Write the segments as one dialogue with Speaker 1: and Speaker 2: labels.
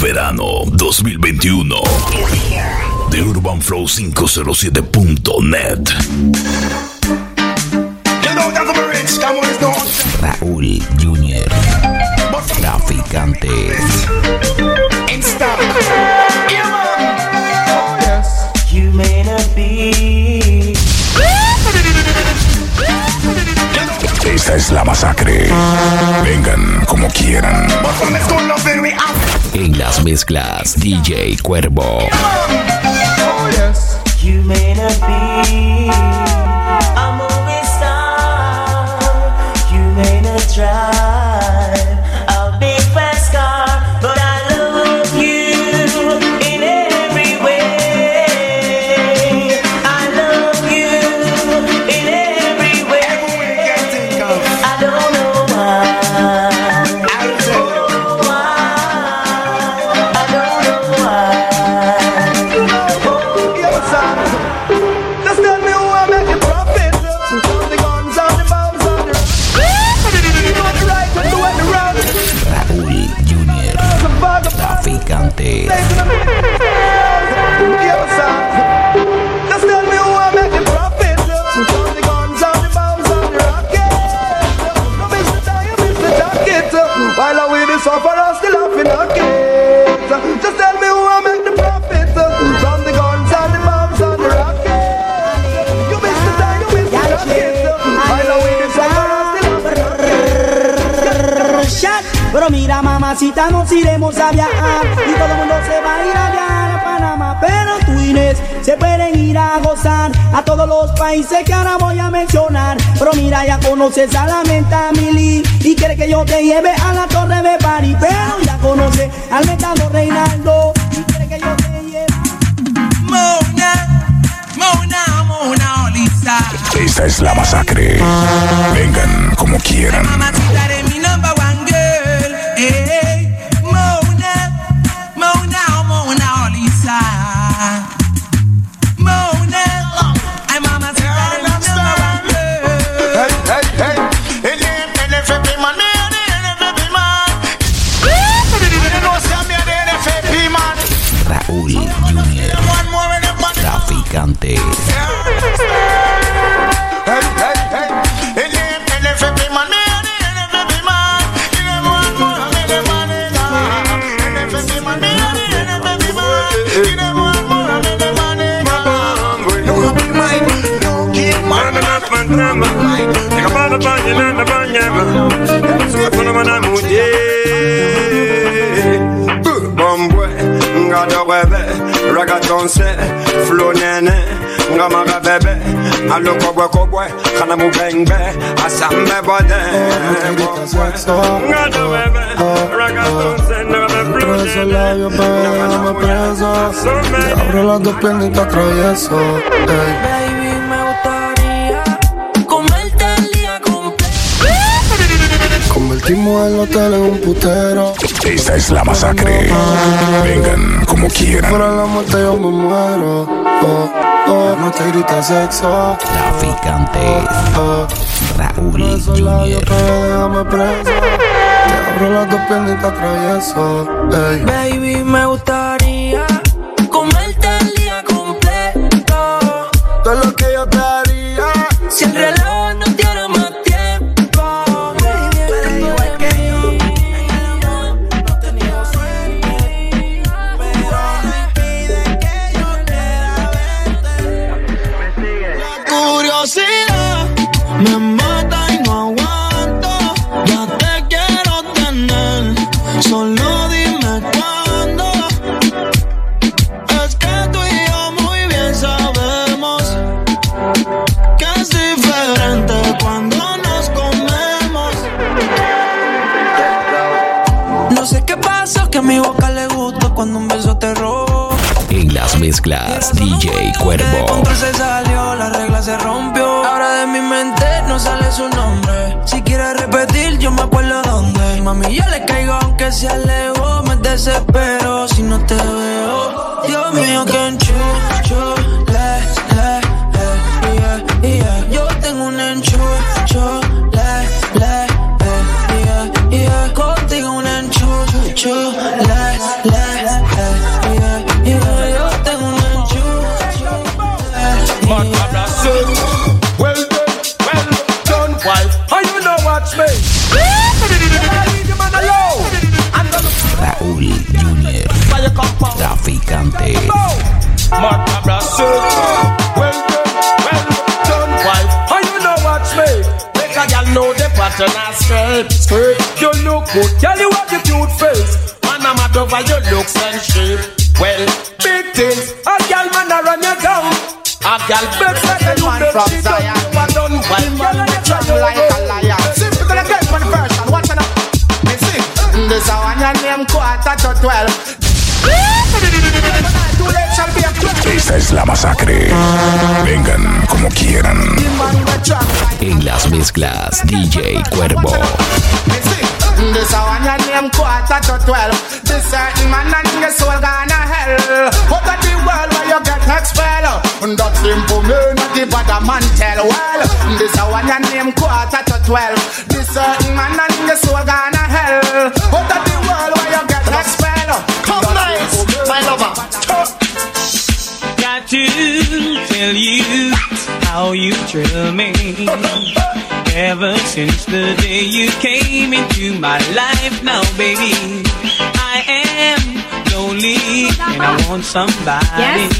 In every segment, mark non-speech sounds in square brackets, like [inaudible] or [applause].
Speaker 1: Verano 2021. De UrbanFlow507.net.
Speaker 2: Raúl Junior. Traficante.
Speaker 1: Esta es la masacre. Vengan como quieran.
Speaker 2: En las mezclas, DJ Cuervo.
Speaker 3: Deus,
Speaker 4: é Deus. É Mamacita, nos iremos a viajar y todo el mundo se va a ir a viajar a Panamá. Pero tú, Inés, se pueden ir a gozar a todos los países que ahora voy a mencionar. Pero mira, ya conoces a la menta Mili y quiere que yo te lleve a la torre de París. Pero ya conoces al metano Reinaldo y quiere que yo te lleve.
Speaker 5: Mona, Mona, Mona Olisa.
Speaker 1: Esta es la masacre. Vengan como quieran.
Speaker 5: picante. I look up, work up, work. Can I move
Speaker 3: bang bang? I saw my body. Me
Speaker 6: preso. Te abro las dos
Speaker 7: piernas y te atravieso. Hey.
Speaker 6: Convertimos el hotel en un putero.
Speaker 1: Esta es la masacre. Vengan como quieran.
Speaker 6: Por la muerte yo me muero. Oh no te grita sexo.
Speaker 2: Traficante Raúl Junior.
Speaker 6: Te abro las dos piernas y te atravieso.
Speaker 7: Baby, me gustaría comerte el día completo.
Speaker 6: Todo lo que yo te haría. Siempre Good, girl. You have the cute face. Man, I'm mad over your looks and shape. Well, big things. A girl man a run you down. A girl big like you
Speaker 8: man
Speaker 6: make
Speaker 8: from. Zion.
Speaker 6: Done well.
Speaker 8: Man like a liar. Simple to the. Me sing. This a one your name quarter to twelve.
Speaker 9: Esta es la masacre. Vengan como quieran.
Speaker 10: En las mezclas, DJ Cuervo.
Speaker 8: Me sing. This a one your name quarter to twelve. This certain man and your soul gonna hell. Out of the world where you get expelled. That simple me not the bad man tell well. This a one your name quarter to twelve. This certain man and your soul gonna hell. Out of the world where you get expelled. Come nice, my lover.
Speaker 11: Got to tell you how you thrill me. [laughs] Ever since the day you came into my life, now baby, I am lonely and I want somebody.
Speaker 12: Yes?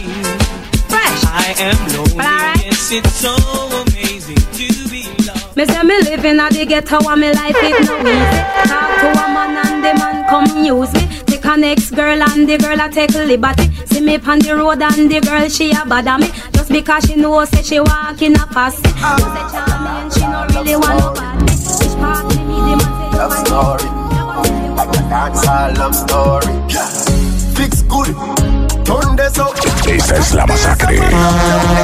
Speaker 12: Fresh.
Speaker 11: I am lonely.
Speaker 12: Alright.
Speaker 11: Yes, it's so amazing to be loved.
Speaker 12: Me say me living at the ghetto and me life it no easy. Talk to a man and the man come use me. Take an ex girl and the girl a take liberty. See me on the road and the girl she a bother me. Just because she know say she walk in a posse. You say charming she no really want nobody. Which part me me the man
Speaker 13: Love story. Like a dancehall love story. Fix good. Turn this up.
Speaker 9: Esta es la masacre.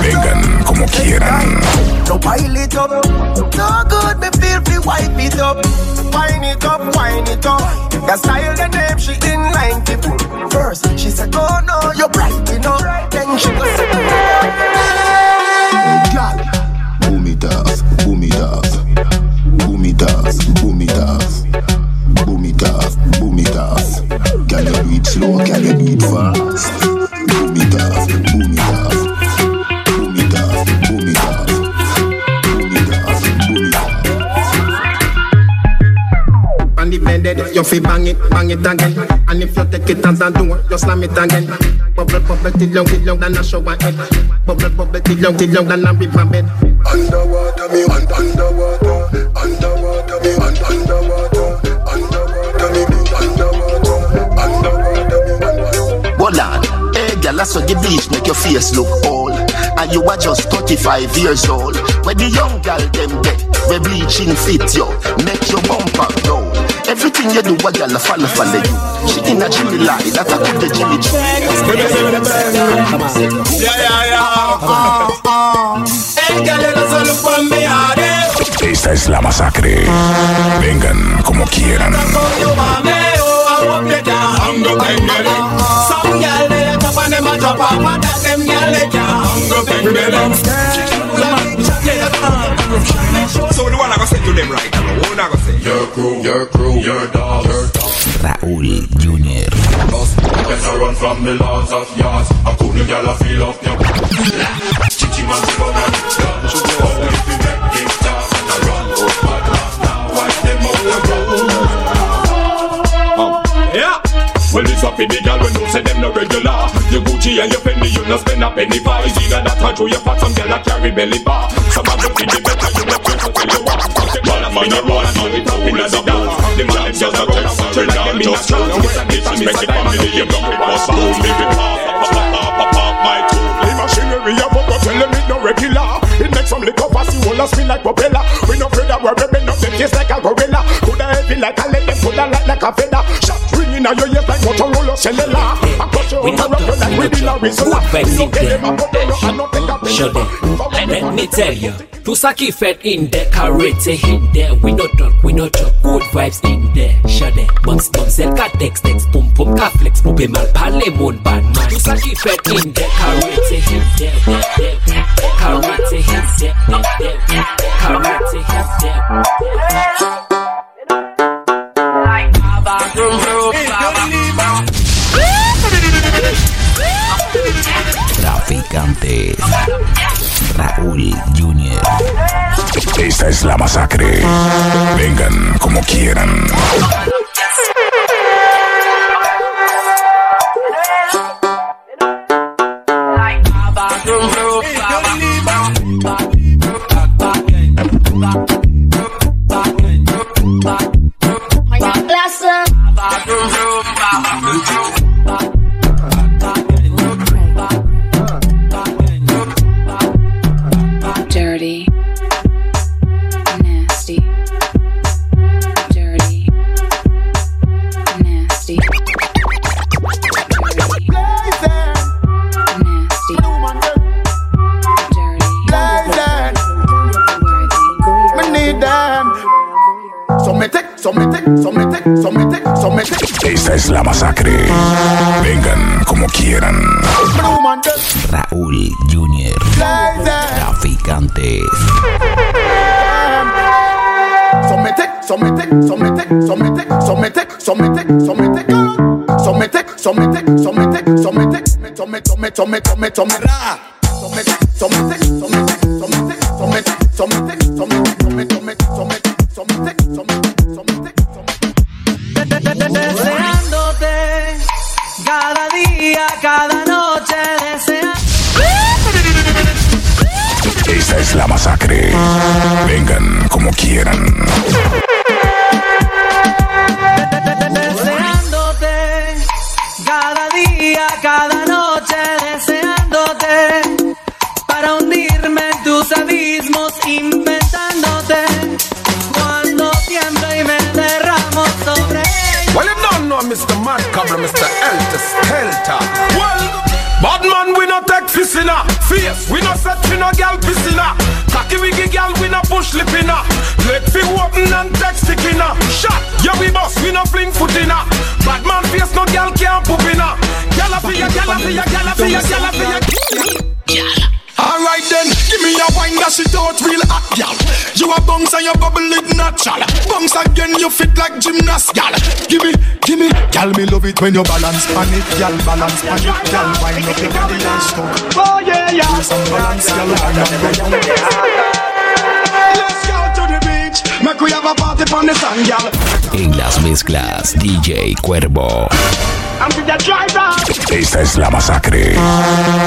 Speaker 9: Vengan como quieran.
Speaker 13: No pile it up. No good, me feel free wipe it up. Wine it up, wine it up. The style, the name, she in line to put. First, she said, Oh no, you're bright enough. Then she was
Speaker 9: Girl, boomy dance, boomy dance, boomy dance, boomy dance, boomy dance, boomy dance. Can you do slow? Can you do it fast? Boomy
Speaker 8: dance, boomy dance. You feel bang it, bang it again And if you take it as a door, just slam it again Bubble, bubble, till long, till long, than a shower head. Bubble, bubble, till long, till long, than a river bed.
Speaker 9: Underwater, me un- underwater, underwater, me un- underwater, underwater, me be underwater, underwater, me underwater.
Speaker 13: Hold on. Hey, girl, I saw the bleach make your face look old. And you are just 35 years old. Where the young girl them get, where bleaching fit you, make your bumper roll. Everything you do, a girl a follow follow you. She in a jimmy lie, that I put the jimmy
Speaker 6: Yeah, yeah, yeah. Hey, girl, you just look for me hard, eh?
Speaker 9: Esta es la masacre. Vengan como quieran.
Speaker 6: And get it. Some girl, they a top and them a drop off, and that them girl, they can hang up and get it.
Speaker 14: So the one I go say to them right now, what I go say?
Speaker 9: Your crew, your crew, your dogs, your dogs.
Speaker 10: Raúl Junior,
Speaker 9: Better run from the laws of yards. I couldn't get a feel of your Chichi man, run and gun. Oh, if you make it tough and I run, but now wipe them out the road.
Speaker 14: Yeah.
Speaker 9: Well, this up in the girl when you say them no regular. Gucci and your Fendi, you no spend a penny for. It's either that or through your pot, some girl that carry belly bar. Some of them think they better, you no care until you want. Well, I'm in a run, and it up in the dance. The man them just a turn like them in a trance. Disrespect the family, you block it, boss, boom, make it pop, pop, pop, pop, pop, pop, my tune. The machinery, I won't go tell them it no regular. It makes some liquor pass, you all a spin like propeller. We no afraid that we're ripping up them taste like a gorilla. Coulda heavy like a let them put a light like a feather. Shot ringing out your ears like Motorola cellular. We
Speaker 15: not
Speaker 9: those
Speaker 15: losers
Speaker 9: who
Speaker 15: vexing
Speaker 9: them.
Speaker 15: Show them. Let me tell you. Tout sa ki fet in there, karate in there. We no talk, we no talk, good vibes in there. Shade, box, box, el ka tex, tex Pum, pum, ka flex, poupe mal pale moun bad man. Tout sa ki fet in there, karate in there. Karate in there, karate in there.
Speaker 16: Like Baba Vroom Vroom Traficantes. Raúl Junior.
Speaker 17: Esta es la masacre. Vengan como quieran.
Speaker 16: Me, so me, so me, so me, so me take, so me, so me take, so me.
Speaker 12: Deseándote cada día, cada noche, deseando.
Speaker 17: Esta es la masacre. Vengan como quieran.
Speaker 18: Mr. Mad Cobra, Mr. Elter Skelter. Well, bad man, we no take piss in a face. We no set for no gal piss in a. Cocky wiggy gal, we no push lip in. Let fi open and take stick in a. Shot, yeah we boss, we no fling foot in a. Bad man face, no gal can't poop in a. Gal a fi ya, gal a fi ya, gal a fi ya, gal a fi ya. That shit out real hot, gal. You a bounce and you bubble it natural. Bounce again, you fit like gymnast, gal. Give me, give me, gal, me love it when you balance on it, gal. Balance on it, gal. Wine up your body and.
Speaker 1: Oh yeah, yeah.
Speaker 18: Do some balance, gal. Wine up your body. Let's go to the beach. Make we have a party on the sand, gal.
Speaker 17: En las mezclas, DJ Cuervo.
Speaker 1: I'm with the driver.
Speaker 17: Esta es la masacre.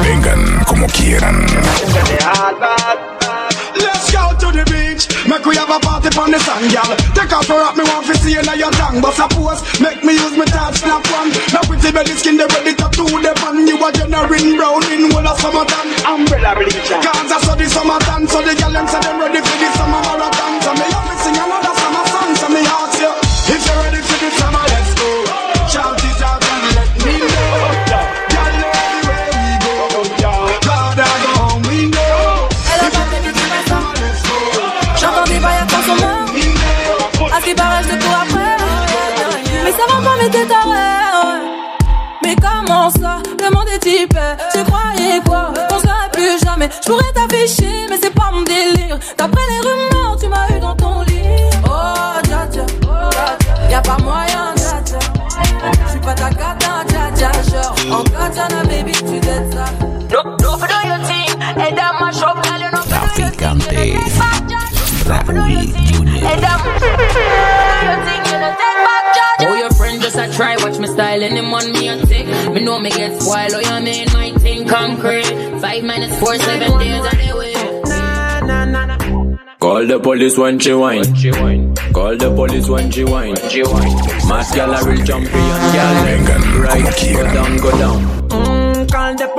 Speaker 17: Vengan como quieran.
Speaker 18: Let's go to the beach. Make we have a party on the sand, gal. Take off your hat, me want to see you now your tongue. But suppose, make me use my touch snap one. Now pretty belly skin, they ready to do the pan. You a generating brown in all of summertime.
Speaker 1: Umbrella bleacher.
Speaker 18: Cause I saw the summertime, so the gal them say them ready for the summer marathon.
Speaker 12: Je pourrais t'afficher mais c'est pas mon délire D'après les rumeurs tu m'as eu dans ton lit Oh dja dja, Y'a pas moyen dja dja Je suis pas ta cata dja dja Genre en katana baby tu dettes ça no, for do your thing And girl you know
Speaker 17: Traficantes. Raúl
Speaker 19: style and him on me and tick. Me know me get spoiled, oh, you mean my thing concrete. Five minutes, four, seven days on the way.
Speaker 20: Call the police when she whine. Call the police when she whine. Mad gal a real champion gal. Right, go down, go down.
Speaker 12: Mm, call the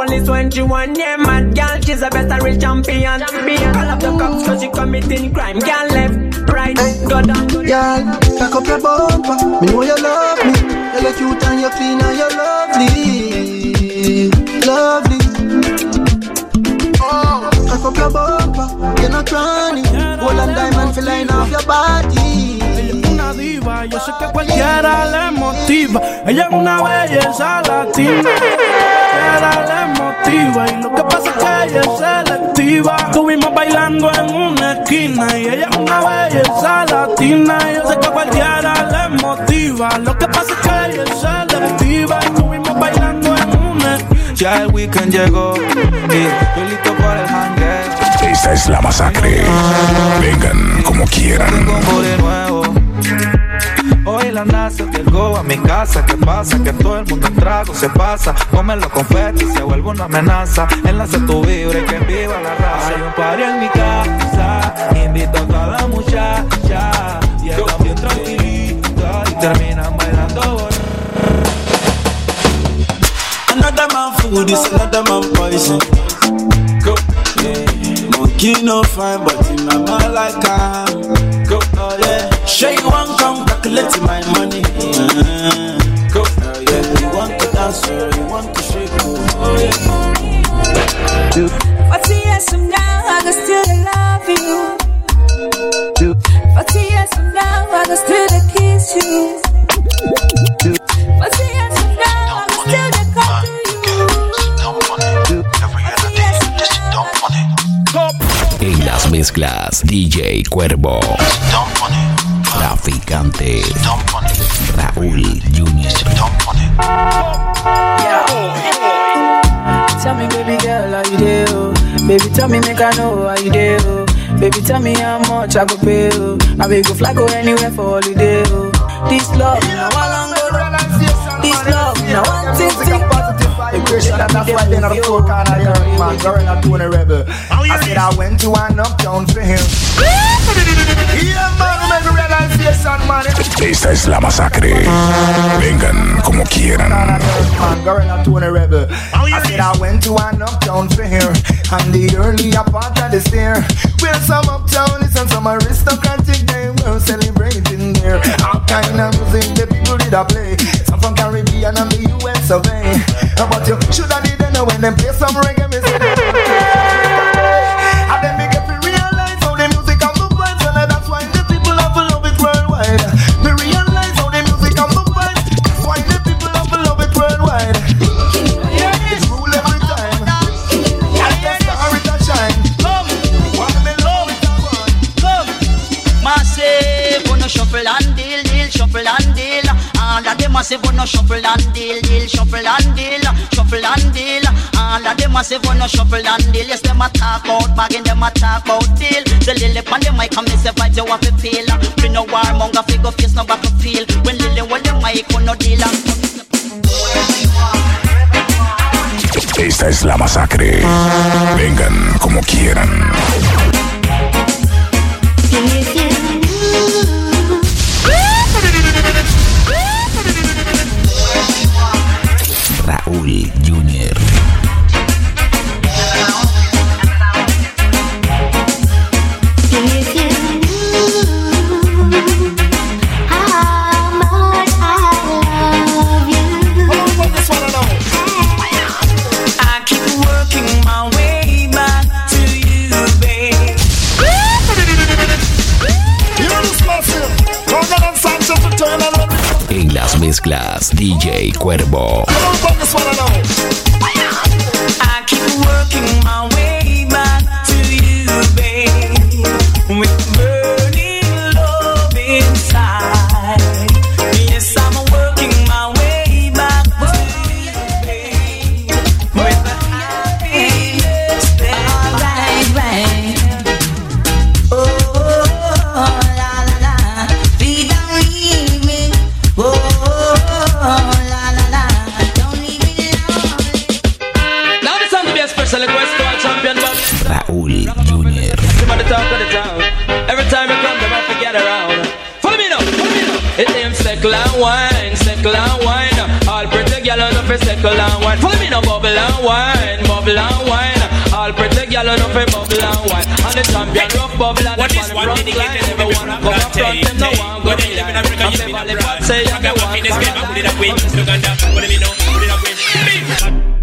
Speaker 12: police when she want yeah, mad girl, she's a best a real champion. champion. Call up the cops cause she committing crime. Girl left, right, go down, go down.
Speaker 7: Girl, cock up your bumper. Me know you love me. You look cute and you clean and you lovely, lovely. Cock up your bumper. You're not crying. Gold and diamond feel line off your body.
Speaker 21: una diva, yo sé que cualquiera le motiva. Ella es una belleza latina, le motiva. Y lo que pasa es que ella es selectiva. Estuvimos bailando en una esquina y ella es una belleza latina. Yo sé que cualquiera le motiva. Lo que pasa es que ella es selectiva. Estuvimos bailando en una esquina.
Speaker 22: Ya el weekend llegó y estoy listo para el hangueo.
Speaker 23: Esta es la masacre. Vengan como quieran.
Speaker 22: Hoy la NASA llegó a mi casa. ¿Qué pasa? Que todo el mundo en trago se pasa. Come los confetis se vuelve una amenaza. Enlace tu vibra y que viva la raza. Hay un party en mi casa. Invito a toda muchacha. Y el bien tranquilita. Y terminan bailando.
Speaker 11: Another man food is another man poison. Monkey no fine, but in my mind. Calculate my money. Uh, go. Oh yeah. You want to dance, or you want to shake. Oh yeah. Do.
Speaker 12: Forty years from now, I can still love you. Forty years from now, I can still kiss you. Forty years from now, I can still come to
Speaker 10: En las mezclas, DJ Cuervo. Traficante. Raúl Junior.
Speaker 17: Tell me, baby girl, how you do? oh? Baby, tell me, make I know how you do. oh? Baby, tell me how much I go pay. Oh. I will go fly go anywhere for holiday. Oh. This love, now I long go. This love, now one thing, thing.
Speaker 16: Impression that that's why they're not a four corner girl, man. Girl, not doing a rebel. I said I went to an uptown for him. Yeah, man,
Speaker 23: Esta es la masacre. Vengan como quieran.
Speaker 16: Man, girl, not doing a rebel. Oh, I said I went to an uptown for him. And the earlier part of the stair. Where some uptown is and some aristocratic they were celebrating there. All kind of music the people did a play. Some from Caribbean and the US of A. But you should have did know when them play some reggae
Speaker 24: massive, wanna shuffle and deal, deal, shuffle and deal, shuffle and deal. All of them massive, wanna shuffle and deal. Yes, them a talk about bagging, them a talk about deal. The lily on the mic, come me say vibes you have to feel. Bring no warmonger, figure face, no battlefield. When lily the mic, deal.
Speaker 23: Esta es la masacre. Vengan como quieran.
Speaker 19: fi circle and wine. Follow me now, bubble and wine, bubble and wine. I'll protect y'all enough for bubble and wine. And the champion rough bubble and
Speaker 25: what is one dedicated to
Speaker 19: everyone.
Speaker 25: Go
Speaker 19: up front, them no one go
Speaker 25: down. I'm
Speaker 19: never
Speaker 25: left
Speaker 19: out, say
Speaker 25: I'm
Speaker 19: the one.
Speaker 25: I'm it up, with you. Look put it up, know, it up. with.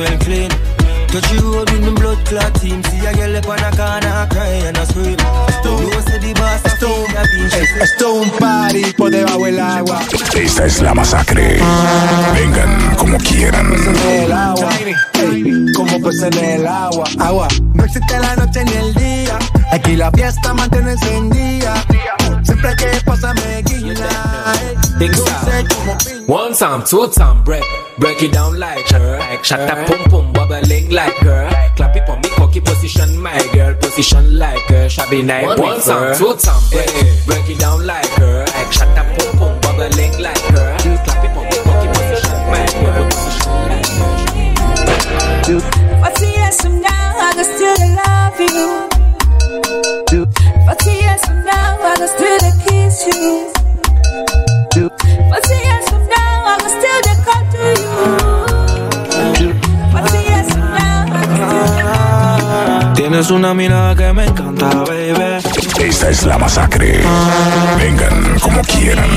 Speaker 11: Well clean. Touch you road with the blood clot team. See a girl up on a corner, cry and a scream. Stone, no, say the boss a stone,
Speaker 26: es un party por debajo del agua.
Speaker 1: Esta es la masacre. Vengan como quieran.
Speaker 26: el agua, como pues en el agua, agua. No existe la noche ni el día. Aquí la fiesta mantiene encendida. Siempre que pasa me guía. Eh.
Speaker 20: Big
Speaker 26: Dulce como
Speaker 20: One time, two time, break, break it down like her. Shut up, pum pum, bubbling like her. Clap it for me, cocky position, my girl, position like her. Shabby night, one time, two time, break, break it down like her. Shut up, pum pum, bubbling like her. Clap it for me, cocky position, my girl, position like her.
Speaker 12: Forty years from you. Forty years from now, I can still dey come to you. Forty years from now, I can
Speaker 22: Tienes una mirada que me encanta, baby.
Speaker 1: Esta es la masacre. Vengan como quieran.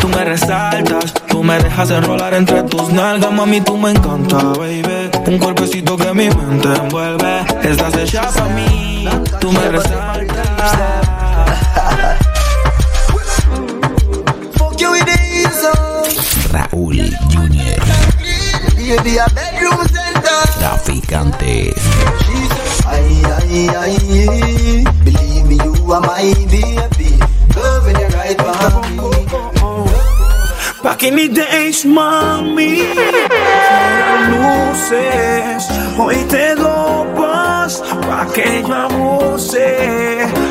Speaker 22: Tú me resaltas, tú me dejas enrolar entre tus nalgas, mami, tú me encanta, baby. Un cuerpecito que mi mente envuelve. Estás hecha para mí, tú me resaltas.
Speaker 7: Baby, a bedroom center.
Speaker 10: traficante.
Speaker 7: Ay, ay, ay. Believe me, you are my baby. Loving you right by me.
Speaker 6: Back in the days, mami, eran luces. Hoy te dopas pa' que yo abuse.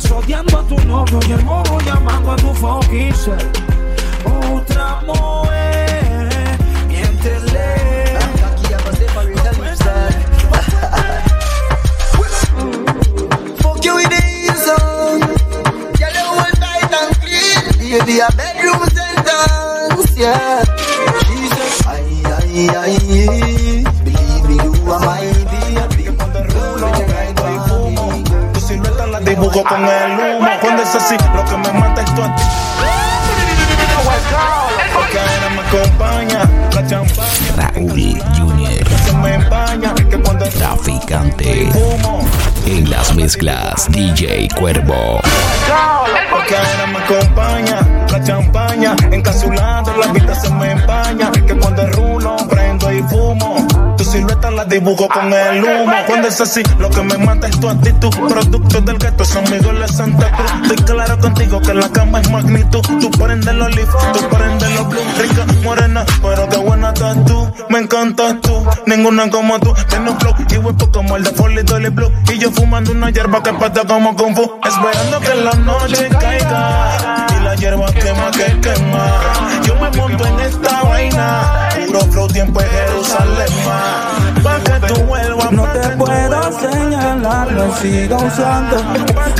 Speaker 6: Gemías odiando a tu novio y el modo llamando a tu self. Otra mujer, miéntele.
Speaker 7: Fuck you uh. a bedroom sentence. Yeah. Jesus. Ay, ay, ay.
Speaker 27: Dibujo con el humo. Cuando es así, lo que me mata es tu. Porque ahora me acompaña la champaña.
Speaker 10: Raúl Junior,
Speaker 27: Se me empaña. Que cuando
Speaker 10: traficante. En las mezclas, DJ Cuervo.
Speaker 27: Porque ahora me acompaña la champaña. Encapsulando la vida se me empaña. Dibujo con el humo. Cuando es así, lo que me mata es tu actitud. Producto del gato, San Miguel de Santa Cruz. Estoy claro contigo que la cama es magnitud. Tú prendes los leaf, tú prendes los blue. Rica, morena, pero qué buena estás tú. Me encantas tú, ninguna como tú. Tiene un flow y huepo como el de Folly Dolly Blue. Y yo fumando una hierba que pata como Kung Fu. Esperando que la noche caiga. Hierba quema que quema. Yo me monto en esta vaina. Puro flow, tiempo en Jerusalén. Pa' que tú vuelvas,
Speaker 6: No te puedo señalar, lo sigo usando.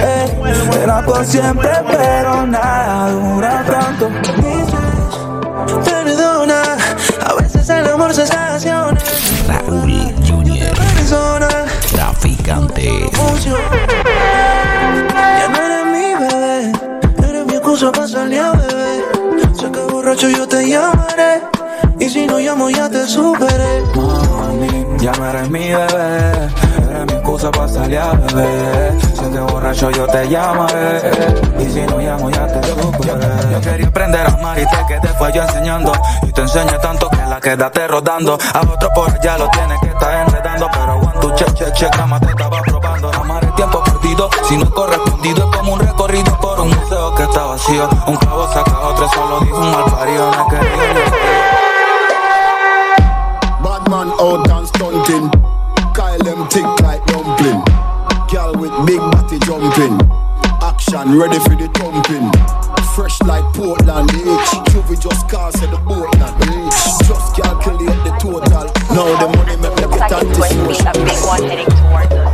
Speaker 6: Eh, será por siempre, pero nada dura tanto. Perdona, a veces el amor se estaciona.
Speaker 10: Raúl Junior, traficante.
Speaker 6: Excusa para salir a beber. Sé que borracho yo te llamaré, y si no llamo ya te superé.
Speaker 22: Mami, ya no eres mi bebé. Eres mi excusa para salir a beber. Si te borracho yo te llamaré. Y si no llamo ya te superé. Yo quería aprender a amar y te quedé fue yo enseñando. Y te enseñé tanto que la quedaste rodando. A otro por allá lo tienes que estar enredando. Pero one, tu che, che, che, cama te estaba probando. Tiempo perdido, si no correspondido. Es como un recorrido por un museo que está vacío. Un clavo saca otro, solo dijo un mal parido. No quería
Speaker 16: Bad man out and stunting. Kyle them tick like dumpling. Girl with big body jumping. Action ready for the thumping fresh like Portland, eh? Just the Portland, eh? Just calculate the total. Now the money
Speaker 28: like a big one heading towards us.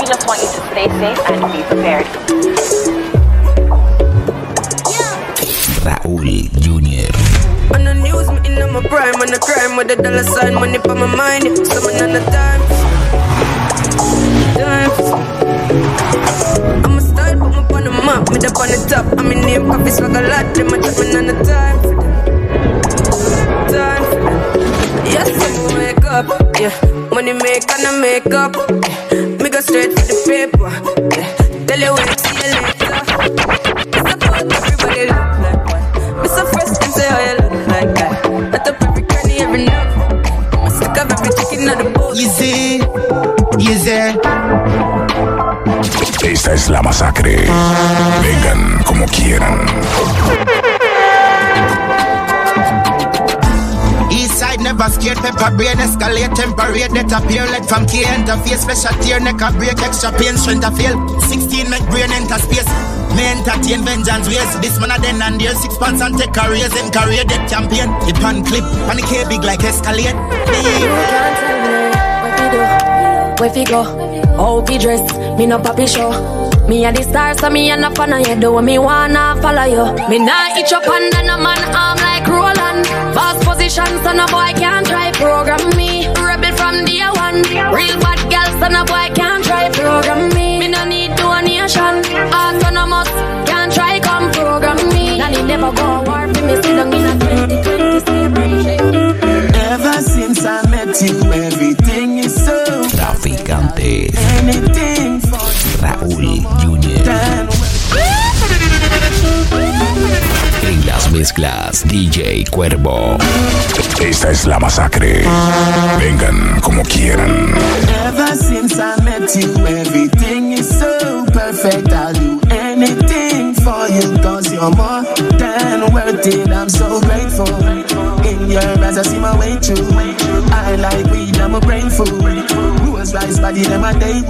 Speaker 28: We just want you to stay safe and be prepared. Raul Junior.
Speaker 29: On the news, me in my prime, on the crime with the dollar sign, money for my mind, on the time. Style, put me the up on the top. I'm in name, coffee swag a lot, them a chat me on the time. Time. Yes, I'm wake up, yeah. Money make and I make up. Yeah. Me go straight for the paper. Yeah. Tell you when see you later. It's about everybody look like one. It's a first and say how you look like that. I top every cranny, every. I stick up every chicken on the boat.
Speaker 30: Easy, easy.
Speaker 1: Esta es la masacre. Vengan como quieran.
Speaker 30: Eastside never scared, pepper brain escalate, temporary death appear, let from key interface, special tear, neck a break, extra pain, strength a feel. 16 make brain enter space. Me entertain vengeance ways. This man a then and there six pants and take a raise in career death champion. The pan clip, and the K big like escalate.
Speaker 12: You can't tell me Where fi go? How fi dress? Me no papi show. Me a the star, so me a no fan of you. Do me wanna follow you. Me nah itch up under no man arm like Roland. Fast position, so no boy can't try program me. Rebel from day one. Real bad girl, so no boy can't try program me. Me no need donation. Autonomous, can't try come program me. Nanny never go war for me. Sit down in a 2020 celebration.
Speaker 30: Ever since I met you, everything. For
Speaker 10: Raúl Junior. En las mezclas, DJ Cuervo.
Speaker 1: Esta es la masacre. Vengan como quieran.
Speaker 30: Ever since I met you, everything is so perfect. I'll do anything for you, cause you're more than worth it. I'm so grateful. In your eyes, I see my way through. I like weed, I'm a brain food. Rules rice body, them a day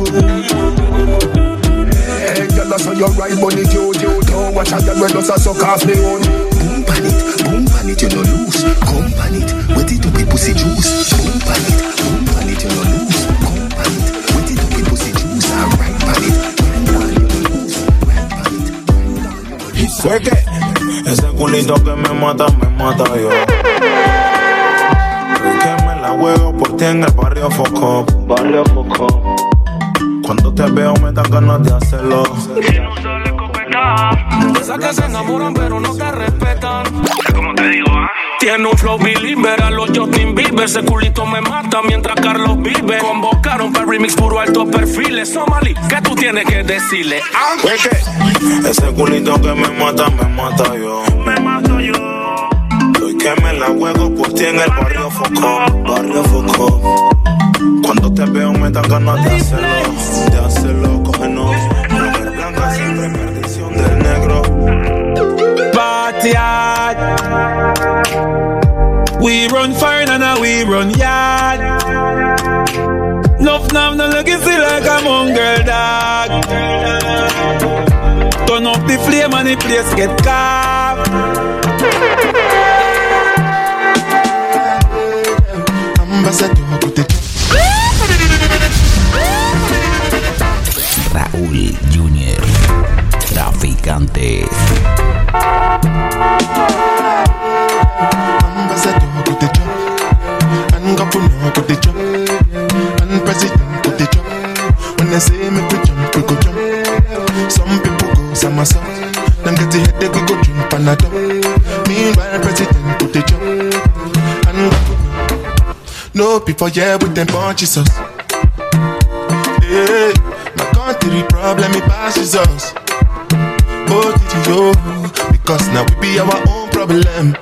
Speaker 31: Hey, girl, that's how you ride money, you, you Don't watch a girl when does a suck off me own
Speaker 13: Boom pan it, boom pan it, you no lose. Come pan it, wet it up with pussy juice. Boom pan it, boom pan it, you no lose. Come pan it, wet it up with pussy juice. And right pan it,
Speaker 27: Sueque, ese culito que me mata, me mata yo. Por ti en el barrio Foco. Barrio Foco. Cuando te veo me dan ganas de hacerlo.
Speaker 22: Esas que se enamoran pero no te respetan. Como te digo, ¿ah? Tiene un flow believer a los Justin Bieber. Ese culito me mata mientras Carlos vive. Convocaron para remix puro alto perfiles. Somali, ¿qué tú tienes que decirle? ¿Ah?
Speaker 27: Ese culito que me mata, me mata yo. Que me la juego por ti en el barrio Foco. Barrio Foco. Cuando te veo me dan ganas de hacerlo. De hacerlo, cógenos. Mujer blanca siempre perdición del negro.
Speaker 32: We run fire and now we run yard. Nuff now no looking see like a mongrel dog. Turn up the flame and the place get carved.
Speaker 30: The
Speaker 10: Raúl Junior. Traficante.
Speaker 30: ambassador with the job. And governor with the job. And president with the job. When they say we jump, we go jump. Some people go somersault. Them get the headache, we go drink Panadol. No people here with them punches us. Hey, my country problem, it passes us. Oh, did you Because now we be our own problem.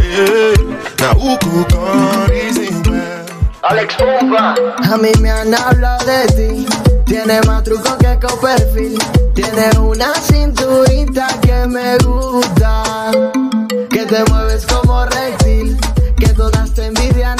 Speaker 30: Hey, now who could come reason well?
Speaker 33: Alex Bomba. A mí me han hablado de ti. Tiene más truco que perfil. Tiene una cinturita que me gusta. Que te mueves como reptil. Que todas te envidian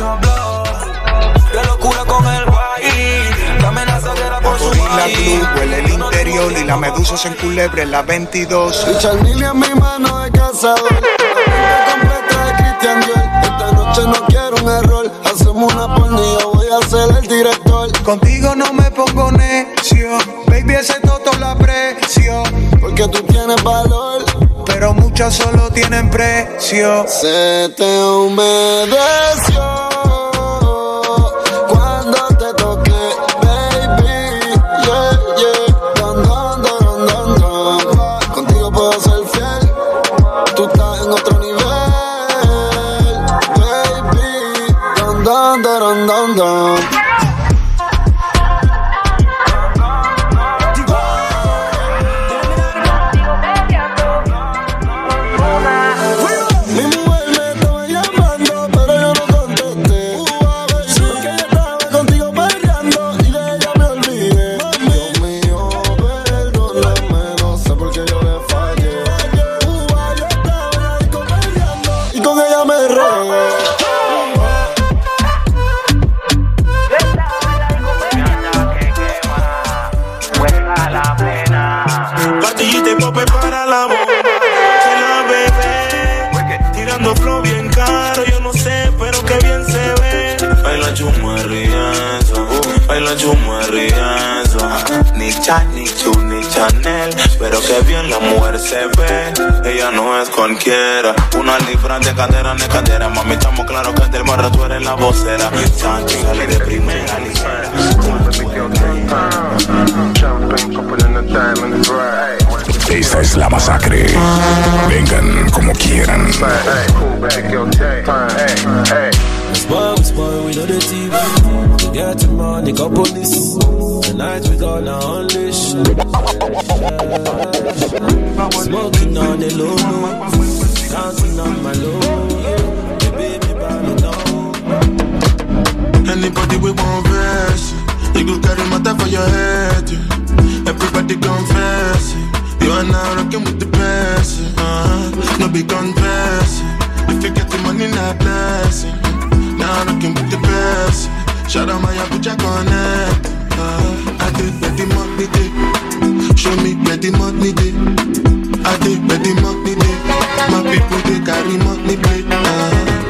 Speaker 22: el.
Speaker 34: Qué locura con el boy. Qué amenazadera por su
Speaker 26: La club huele el interior y la medusa se enculebre en la 22.
Speaker 7: Richard Mille en mi mano de cazador. La completa de Christian Dior. Esta noche no quiero un error. Hacemos una porno y yo voy a ser el director.
Speaker 26: Contigo no me pongo necio, baby ese toto la aprecio.
Speaker 7: Porque tú tienes valor.
Speaker 26: Pero muchas solo tienen precio.
Speaker 7: Se te humedeció
Speaker 18: caro, yo no sé, pero que bien se ve. Baila chuma rienzo, baila chuma rienzo. Ni Chan, ni Chu, ni Chanel, pero que bien la mujer se ve. Ella no es cualquiera, una libra de cadera, de cadera. Mami, estamos claros que del barrio tú eres la vocera. Sancho sale de primera
Speaker 1: Esta es la masacre. Vengan como quieran.
Speaker 11: Spoil, we spoil, we know the TV. We get the money, go police. Tonight we gonna unleash. Smoking on the low, low. Counting on my low. The baby body low.
Speaker 18: Anybody we want verse, you go carry matter for your head. yeah. Everybody confess, yeah. You are now rocking with the best. Uh-huh. No big confess, yeah. if you get the money, not blessing. Now rocking with the best. Shout out my Abuja connect. Uh, I did the money day. Show me where the money day. I did the money day. My people they carry money play. Uh,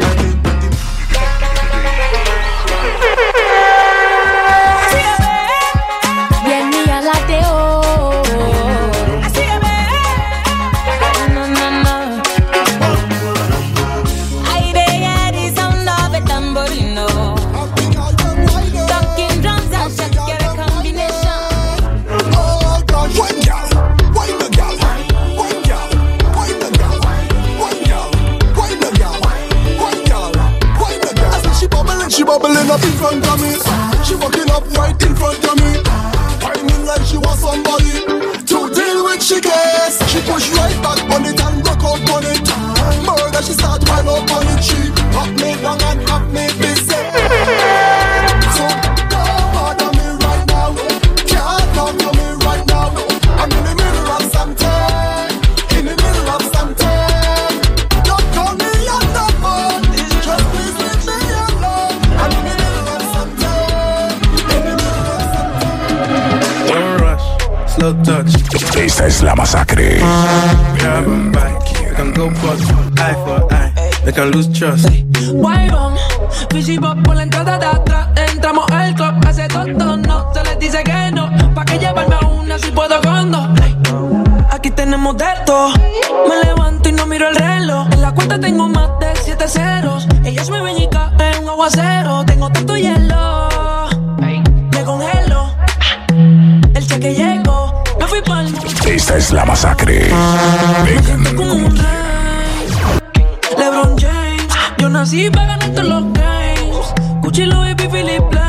Speaker 6: Tenemos de todo. Me levanto y no miro el reloj. En la cuenta tengo más de siete ceros. Ella es mi bellica, es un aguacero. Tengo tanto hielo. Me congelo. El cheque llegó. Me fui pa'l
Speaker 1: Esta es la masacre. Vengan como
Speaker 6: LeBron James. Yo nací para ganar todos los games. Louis V, Philip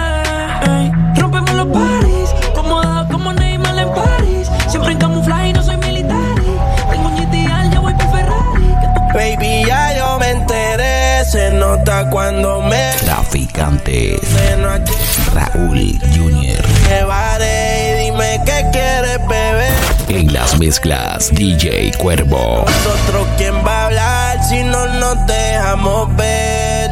Speaker 11: nota cuando me
Speaker 30: Traficantes.
Speaker 11: Nena,
Speaker 30: Raúl Junior.
Speaker 11: llevaré y dime qué quieres beber.
Speaker 30: En las mezclas DJ Cuervo.
Speaker 11: Nosotros quién va a hablar si no nos dejamos ver.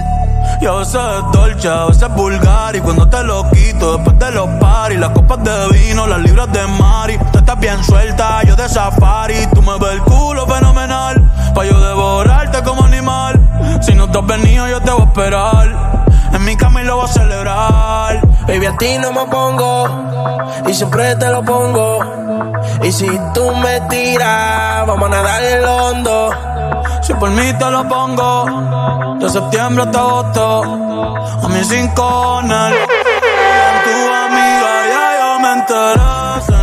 Speaker 22: Y a veces es dolce, a veces es vulgar Y cuando te lo quito después de los paris Las copas de vino, las libras de mari Tú estás bien suelta, yo de safari Tú me ves el culo fenomenal Pa' yo devorarte como animal Si no te has venido yo te voy a esperar En mi cama y lo voy a celebrar
Speaker 11: Baby, a ti no me pongo y siempre te lo pongo. Y si tú me tiras, vamos a nadar en lo hondo.
Speaker 22: Si por mí te lo pongo De septiembre hasta agosto A mis cinco Tu amiga ya yo me enteré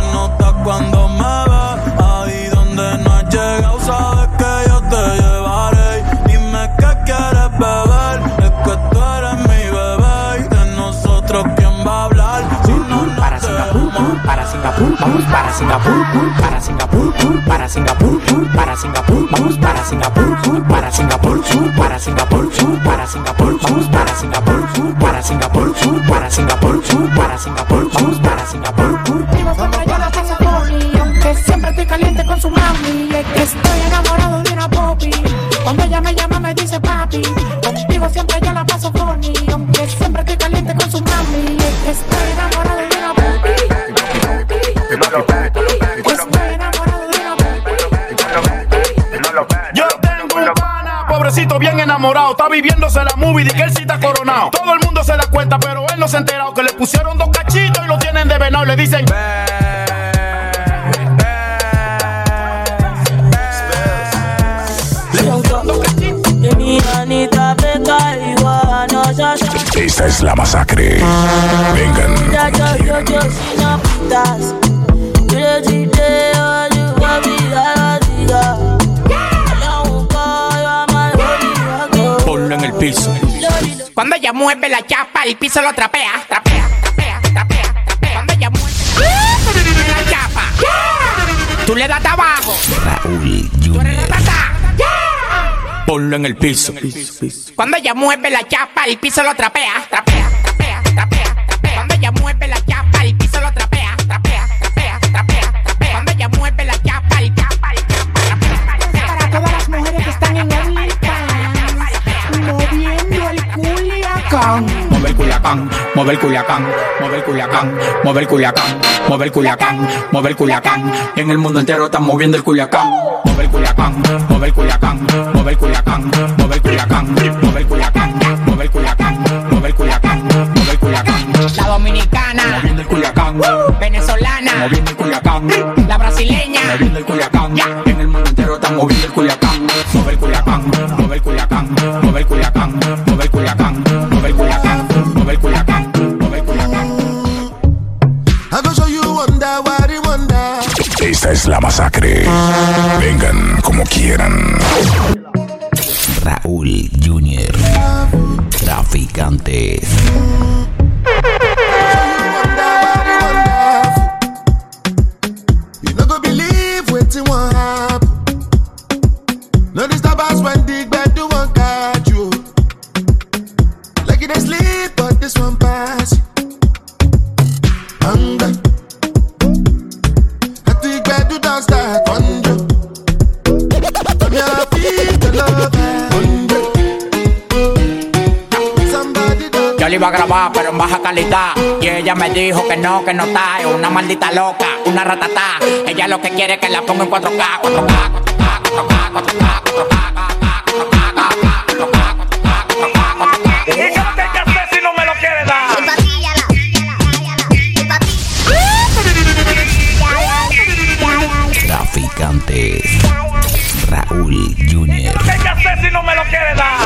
Speaker 35: vamos para Singapur, para Singapur, para Singapur, para Singapur, vamos para Singapur, para Singapur, para Singapur, para Singapur, vamos para Singapur, para Singapur, para Singapur, para Singapur, vamos para Singapur.
Speaker 29: Contigo siempre yo la paso funny, aunque siempre estoy caliente con su mami. Que estoy enamorado de una popi. Cuando ella me llama me dice papi. Contigo siempre yo la paso funny, aunque siempre estoy caliente con su mami. Que estoy enamorado
Speaker 10: Yo tengo un pana, pobrecito bien enamorado, está viviéndose la movie de que él sí está coronado. Todo el mundo se da cuenta, pero él no se ha enterado que le pusieron dos cachitos y lo tienen de venado. Le dicen.
Speaker 1: Esta es la masacre. Vengan.
Speaker 35: Cuando ella mueve la chapa, el piso lo trapea, trapea, trapea, trapea, trapea. Cuando ella mueve la chapa, tú le das abajo,
Speaker 30: Raúl Junior.
Speaker 22: Ponlo en el piso.
Speaker 35: Cuando ella mueve la chapa, el piso lo trapea, trapea, trapea, el
Speaker 29: culiacán,
Speaker 22: el culiacán, el culiacán, el culiacán, el culiacán. En el mundo entero están moviendo el culiacán. El culiacán, el culiacán, el culiacán, el culiacán, el culiacán, el culiacán, el culiacán, el culiacán.
Speaker 35: La dominicana,
Speaker 22: Moviendo el culiacán,
Speaker 35: venezolana,
Speaker 22: moviendo el culiacán,
Speaker 35: la brasileña,
Speaker 22: moviendo el culiacán. En el mundo entero están moviendo el culiacán. El culiacán,
Speaker 1: masacre. Vengan como quieran.
Speaker 30: Raúl Junior. Traficantes.
Speaker 35: Me dijo que no, que no está. Es una maldita loca, una ratatá. Ella lo que quiere es que la ponga en 4K, 4K, 4K, 4K, 4K, 4K.
Speaker 10: si no me lo quieres dar.
Speaker 30: Traficantes. Raúl Junior.
Speaker 10: ¿Qué hay que hacer si no me lo quieres dar?